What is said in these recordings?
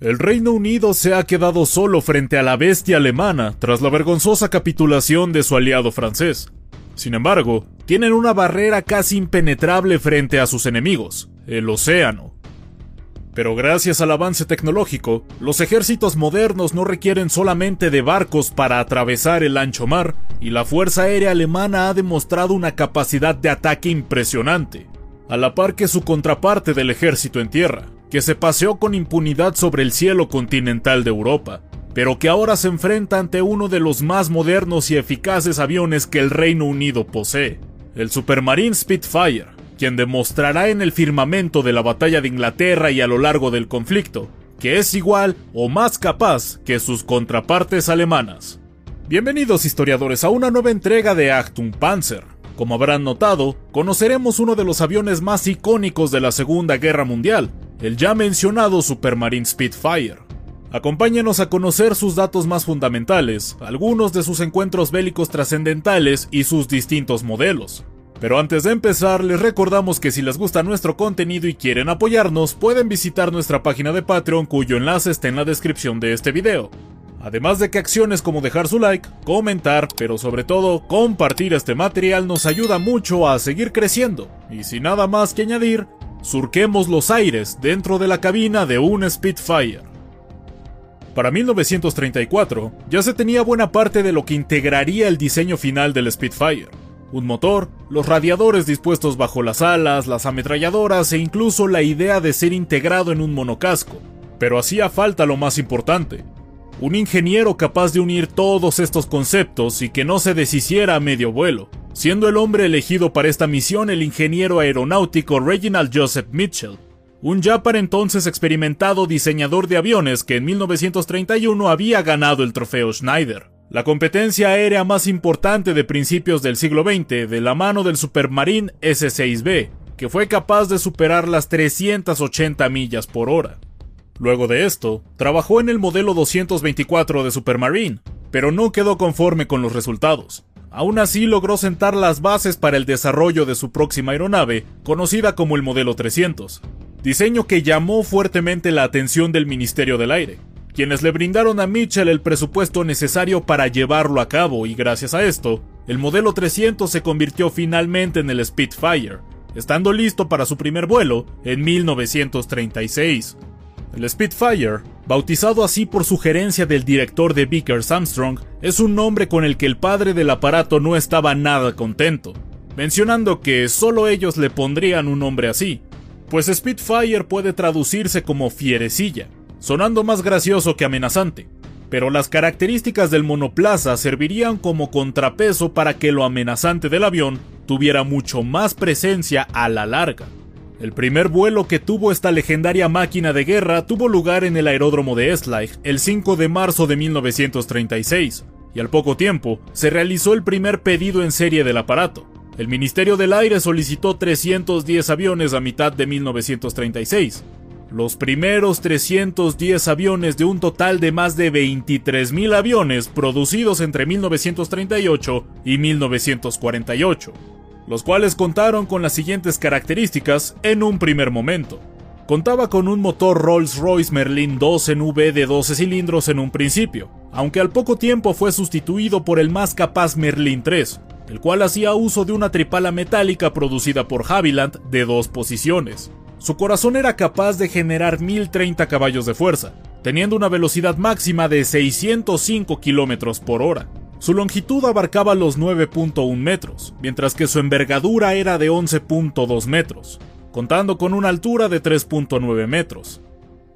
El Reino Unido se ha quedado solo frente a la bestia alemana tras la vergonzosa capitulación de su aliado francés. Sin embargo, tienen una barrera casi impenetrable frente a sus enemigos, el océano. Pero gracias al avance tecnológico, los ejércitos modernos no requieren solamente de barcos para atravesar el ancho mar, y la Fuerza Aérea Alemana ha demostrado una capacidad de ataque impresionante, a la par que su contraparte del ejército en tierra, que se paseó con impunidad sobre el cielo continental de Europa, pero que ahora se enfrenta ante uno de los más modernos y eficaces aviones que el Reino Unido posee, el Supermarine Spitfire, quien demostrará en el firmamento de la batalla de Inglaterra y a lo largo del conflicto, que es igual o más capaz que sus contrapartes alemanas. Bienvenidos historiadores a una nueva entrega de Achtung Panzer. Como habrán notado, conoceremos uno de los aviones más icónicos de la Segunda Guerra Mundial, el ya mencionado Supermarine Spitfire. Acompáñenos a conocer sus datos más fundamentales, algunos de sus encuentros bélicos trascendentales y sus distintos modelos. Pero antes de empezar, les recordamos que si les gusta nuestro contenido y quieren apoyarnos, pueden visitar nuestra página de Patreon cuyo enlace está en la descripción de este video. Además de que acciones como dejar su like, comentar, pero sobre todo compartir este material nos ayuda mucho a seguir creciendo. Y sin nada más que añadir, surquemos los aires dentro de la cabina de un Spitfire. Para 1934, ya se tenía buena parte de lo que integraría el diseño final del Spitfire. Un motor, los radiadores dispuestos bajo las alas, las ametralladoras e incluso la idea de ser integrado en un monocasco. Pero hacía falta lo más importante, un ingeniero capaz de unir todos estos conceptos y que no se deshiciera a medio vuelo, siendo el hombre elegido para esta misión el ingeniero aeronáutico Reginald Joseph Mitchell, un ya para entonces experimentado diseñador de aviones que en 1931 había ganado el trofeo Schneider, la competencia aérea más importante de principios del siglo XX de la mano del Supermarine S-6B, que fue capaz de superar las 380 millas por hora. Luego de esto, trabajó en el modelo 224 de Supermarine, pero no quedó conforme con los resultados. Aún así logró sentar las bases para el desarrollo de su próxima aeronave, conocida como el modelo 300, diseño que llamó fuertemente la atención del Ministerio del Aire, quienes le brindaron a Mitchell el presupuesto necesario para llevarlo a cabo y gracias a esto, el modelo 300 se convirtió finalmente en el Spitfire, estando listo para su primer vuelo en 1936. El Spitfire, bautizado así por sugerencia del director de Vickers Armstrong, es un nombre con el que el padre del aparato no estaba nada contento, mencionando que solo ellos le pondrían un nombre así, pues Spitfire puede traducirse como fierecilla, sonando más gracioso que amenazante, pero las características del monoplaza servirían como contrapeso para que lo amenazante del avión tuviera mucho más presencia a la larga. El primer vuelo que tuvo esta legendaria máquina de guerra tuvo lugar en el aeródromo de Esleich el 5 de marzo de 1936, y al poco tiempo se realizó el primer pedido en serie del aparato. El Ministerio del Aire solicitó 310 aviones a mitad de 1936. Los primeros 310 aviones de un total de más de 23.000 aviones producidos entre 1938 y 1948 los cuales contaron con las siguientes características en un primer momento. Contaba con un motor Rolls-Royce Merlin 2 en V de 12 cilindros en un principio, aunque al poco tiempo fue sustituido por el más capaz Merlin 3, el cual hacía uso de una tripala metálica producida por Havilland de dos posiciones. Su corazón era capaz de generar 1030 caballos de fuerza, teniendo una velocidad máxima de 605 km por hora. Su longitud abarcaba los 9.1 metros, mientras que su envergadura era de 11.2 metros, contando con una altura de 3.9 metros.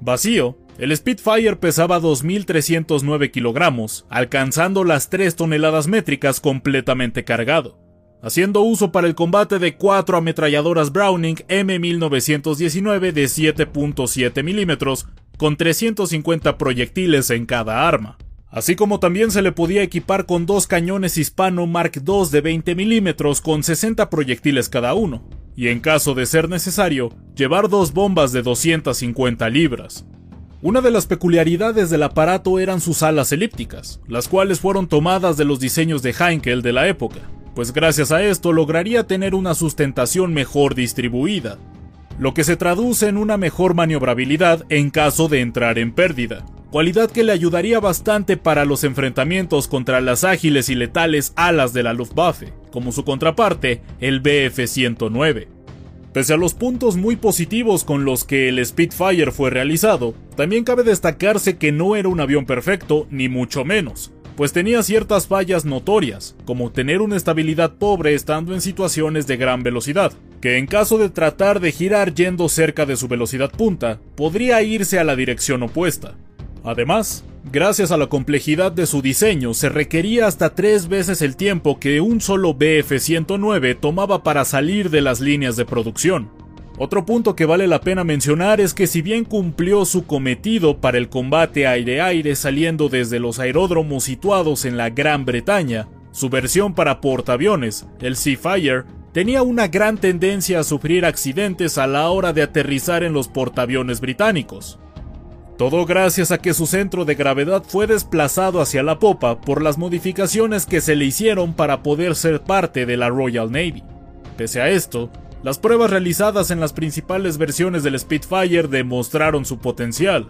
Vacío, el Spitfire pesaba 2.309 kilogramos, alcanzando las 3 toneladas métricas completamente cargado. haciendo uso para el combate de cuatro ametralladoras Browning M1919 de 7.7 milímetros con 350 proyectiles en cada arma. Así como también se le podía equipar con dos cañones hispano Mark II de 20 milímetros con 60 proyectiles cada uno, y en caso de ser necesario, llevar dos bombas de 250 libras. Una de las peculiaridades del aparato eran sus alas elípticas, las cuales fueron tomadas de los diseños de Heinkel de la época, pues gracias a esto lograría tener una sustentación mejor distribuida, lo que se traduce en una mejor maniobrabilidad en caso de entrar en pérdida, cualidad que le ayudaría bastante para los enfrentamientos contra las ágiles y letales alas de la Luftwaffe, como su contraparte, el Bf-109. Pese a los puntos muy positivos con los que el Spitfire fue realizado, también cabe destacarse que no era un avión perfecto, ni mucho menos, pues tenía ciertas fallas notorias, como tener una estabilidad pobre estando en situaciones de gran velocidad, que en caso de tratar de girar yendo cerca de su velocidad punta, podría irse a la dirección opuesta. Además, gracias a la complejidad de su diseño, se requería hasta tres veces el tiempo que un solo BF-109 tomaba para salir de las líneas de producción, otro punto que vale la pena mencionar es que si bien cumplió su cometido para el combate aire-aire saliendo desde los aeródromos situados en la Gran Bretaña, su versión para portaaviones, el Seafire, tenía una gran tendencia a sufrir accidentes a la hora de aterrizar en los portaaviones británicos. Todo gracias a que su centro de gravedad fue desplazado hacia la popa por las modificaciones que se le hicieron para poder ser parte de la Royal Navy. Pese a esto, las pruebas realizadas en las principales versiones del Spitfire demostraron su potencial,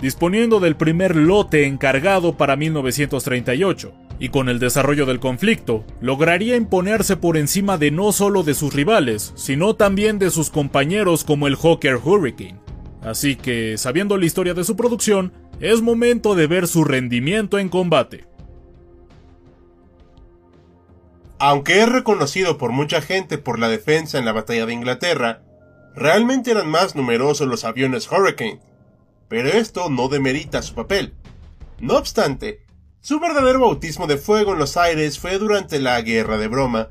disponiendo del primer lote encargado para 1938, y con el desarrollo del conflicto, lograría imponerse por encima de no solo de sus rivales, sino también de sus compañeros como el Hawker Hurricane. Así que, sabiendo la historia de su producción, es momento de ver su rendimiento en combate. Aunque es reconocido por mucha gente por la defensa en la batalla de Inglaterra, realmente eran más numerosos los aviones Hurricane, pero esto no demerita su papel. No obstante, su verdadero bautismo de fuego en los aires fue durante la Guerra de Broma,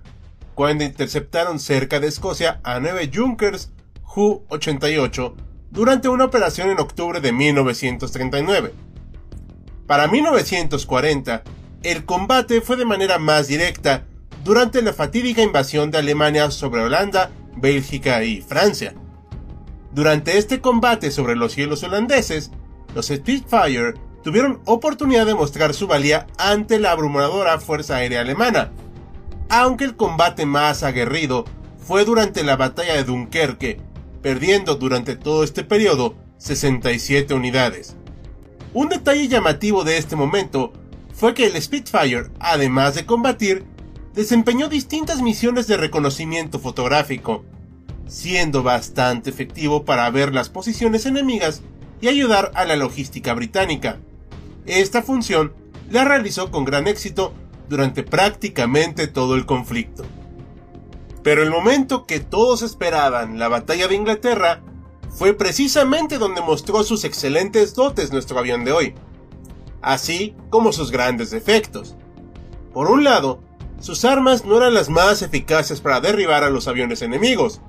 cuando interceptaron cerca de Escocia a nueve Junkers Ju-88 durante una operación en octubre de 1939. Para 1940, el combate fue de manera más directa durante la fatídica invasión de Alemania sobre Holanda, Bélgica y Francia. Durante este combate sobre los cielos holandeses, los Spitfire tuvieron oportunidad de mostrar su valía ante la abrumadora Fuerza Aérea Alemana, aunque el combate más aguerrido fue durante la batalla de Dunkerque, perdiendo durante todo este periodo 67 unidades. Un detalle llamativo de este momento fue que el Spitfire, además de combatir, desempeñó distintas misiones de reconocimiento fotográfico, siendo bastante efectivo para ver las posiciones enemigas y ayudar a la logística británica. Esta función la realizó con gran éxito durante prácticamente todo el conflicto. Pero el momento que todos esperaban, la batalla de Inglaterra, fue precisamente donde mostró sus excelentes dotes nuestro avión de hoy, así como sus grandes defectos. Por un lado, sus armas no eran las más eficaces para derribar a los aviones enemigos,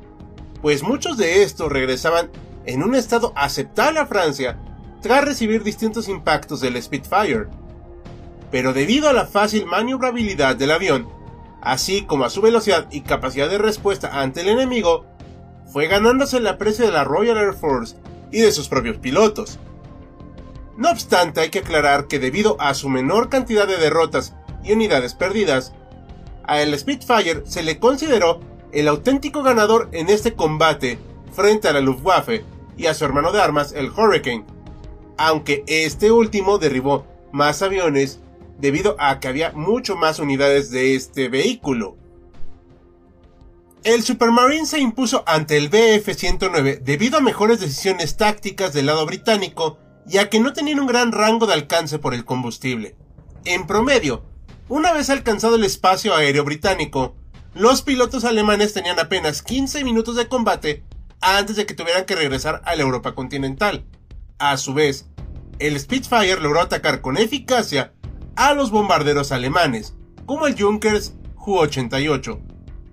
pues muchos de estos regresaban en un estado aceptable a Francia tras recibir distintos impactos del Spitfire. Pero debido a la fácil maniobrabilidad del avión, así como a su velocidad y capacidad de respuesta ante el enemigo, fue ganándose el aprecio de la Royal Air Force y de sus propios pilotos. No obstante, hay que aclarar que debido a su menor cantidad de derrotas y unidades perdidas, a el Spitfire se le consideró el auténtico ganador en este combate frente a la Luftwaffe y a su hermano de armas, el Hurricane, aunque este último derribó más aviones debido a que había mucho más unidades de este vehículo. El Supermarine se impuso ante el BF-109 debido a mejores decisiones tácticas del lado británico y a que no tenían un gran rango de alcance por el combustible. En promedio, una vez alcanzado el espacio aéreo británico, los pilotos alemanes tenían apenas 15 minutos de combate antes de que tuvieran que regresar a la Europa continental. A su vez, el Spitfire logró atacar con eficacia a los bombarderos alemanes, como el Junkers Ju-88,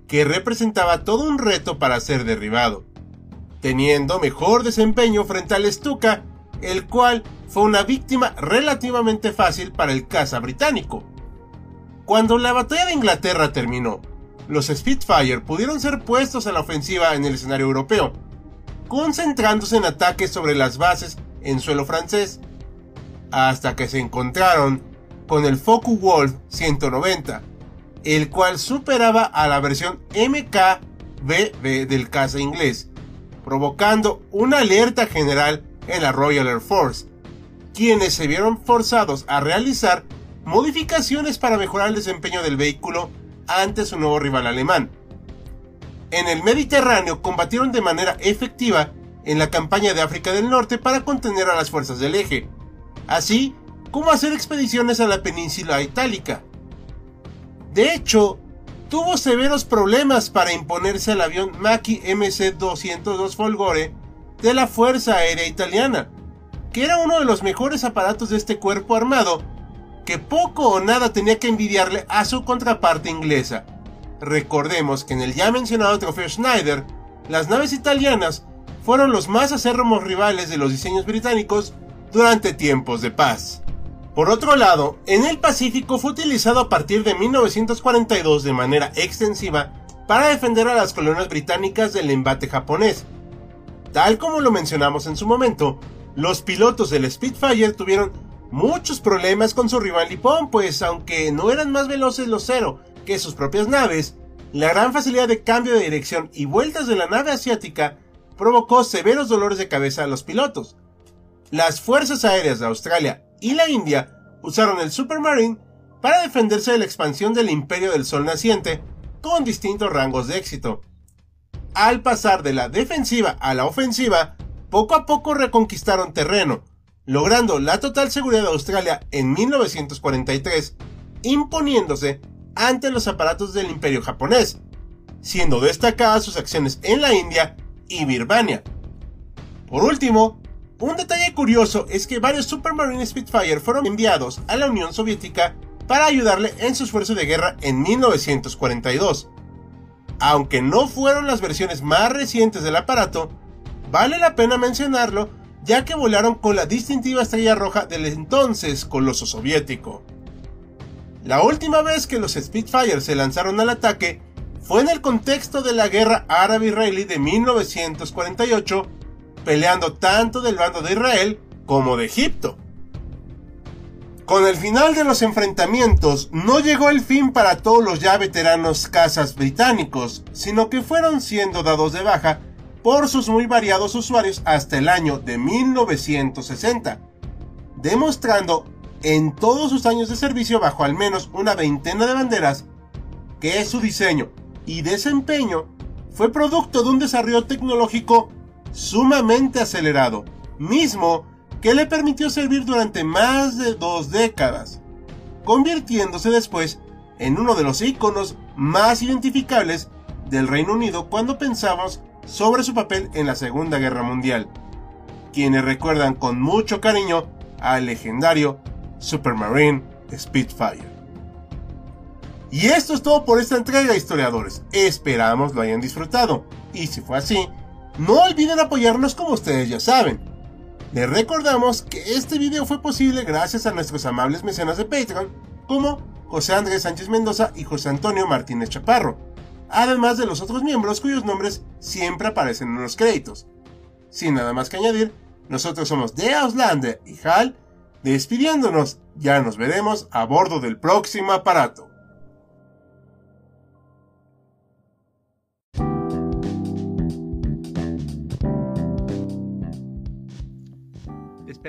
que representaba todo un reto para ser derribado, teniendo mejor desempeño frente al Stuka, el cual fue una víctima relativamente fácil para el caza británico. Cuando la batalla de Inglaterra terminó, los Spitfire pudieron ser puestos a la ofensiva en el escenario europeo, concentrándose en ataques sobre las bases en suelo francés, hasta que se encontraron con el Focke-Wulf 190, el cual superaba a la versión MKBB del caza inglés, provocando una alerta general en la Royal Air Force, quienes se vieron forzados a realizar modificaciones para mejorar el desempeño del vehículo ante su nuevo rival alemán. En el Mediterráneo combatieron de manera efectiva en la campaña de África del Norte para contener a las fuerzas del eje, así como hacer expediciones a la península itálica. De hecho, tuvo severos problemas para imponerse al avión Macchi MC-202 Folgore de la Fuerza Aérea Italiana, que era uno de los mejores aparatos de este cuerpo armado que poco o nada tenía que envidiarle a su contraparte inglesa. Recordemos que en el ya mencionado trofeo Schneider, las naves italianas fueron los más acérrimos rivales de los diseños británicos durante tiempos de paz. Por otro lado, en el Pacífico fue utilizado a partir de 1942 de manera extensiva para defender a las colonias británicas del embate japonés. Tal como lo mencionamos en su momento, los pilotos del Spitfire tuvieron muchos problemas con su rival Nippon, pues aunque no eran más veloces los Zero que sus propias naves, la gran facilidad de cambio de dirección y vueltas de la nave asiática provocó severos dolores de cabeza a los pilotos. Las fuerzas aéreas de Australia y la India usaron el Supermarine para defenderse de la expansión del Imperio del Sol naciente con distintos rangos de éxito. Al pasar de la defensiva a la ofensiva, poco a poco reconquistaron terreno, logrando la total seguridad de Australia en 1943, imponiéndose ante los aparatos del imperio japonés, siendo destacadas sus acciones en la India y Birmania. Por último, un detalle curioso es que varios Supermarine Spitfire fueron enviados a la Unión Soviética para ayudarle en su esfuerzo de guerra en 1942. Aunque no fueron las versiones más recientes del aparato, vale la pena mencionarlo ya que volaron con la distintiva estrella roja del entonces coloso soviético. La última vez que los Spitfire se lanzaron al ataque fue en el contexto de la guerra árabe-israelí de 1948, peleando tanto del bando de Israel como de Egipto. Con el final de los enfrentamientos no llegó el fin para todos los ya veteranos cazas británicos, sino que fueron siendo dados de baja por sus muy variados usuarios hasta el año de 1960, demostrando en todos sus años de servicio bajo al menos una veintena de banderas que su diseño y desempeño fue producto de un desarrollo tecnológico sumamente acelerado, mismo que le permitió servir durante más de dos décadas, convirtiéndose después en uno de los iconos más identificables del Reino Unido cuando pensamos sobre su papel en la Segunda Guerra Mundial, quienes recuerdan con mucho cariño al legendario Supermarine Spitfire. Y esto es todo por esta entrega, historiadores. Esperamos lo hayan disfrutado. Y si fue así, no olviden apoyarnos como ustedes ya saben. Les recordamos que este video fue posible gracias a nuestros amables mecenas de Patreon, como José Andrés Sánchez Mendoza y José Antonio Martínez Chaparro además de los otros miembros cuyos nombres siempre aparecen en los créditos. Sin nada más que añadir, nosotros somos de Auslander y Hal, despidiéndonos, ya nos veremos a bordo del próximo aparato.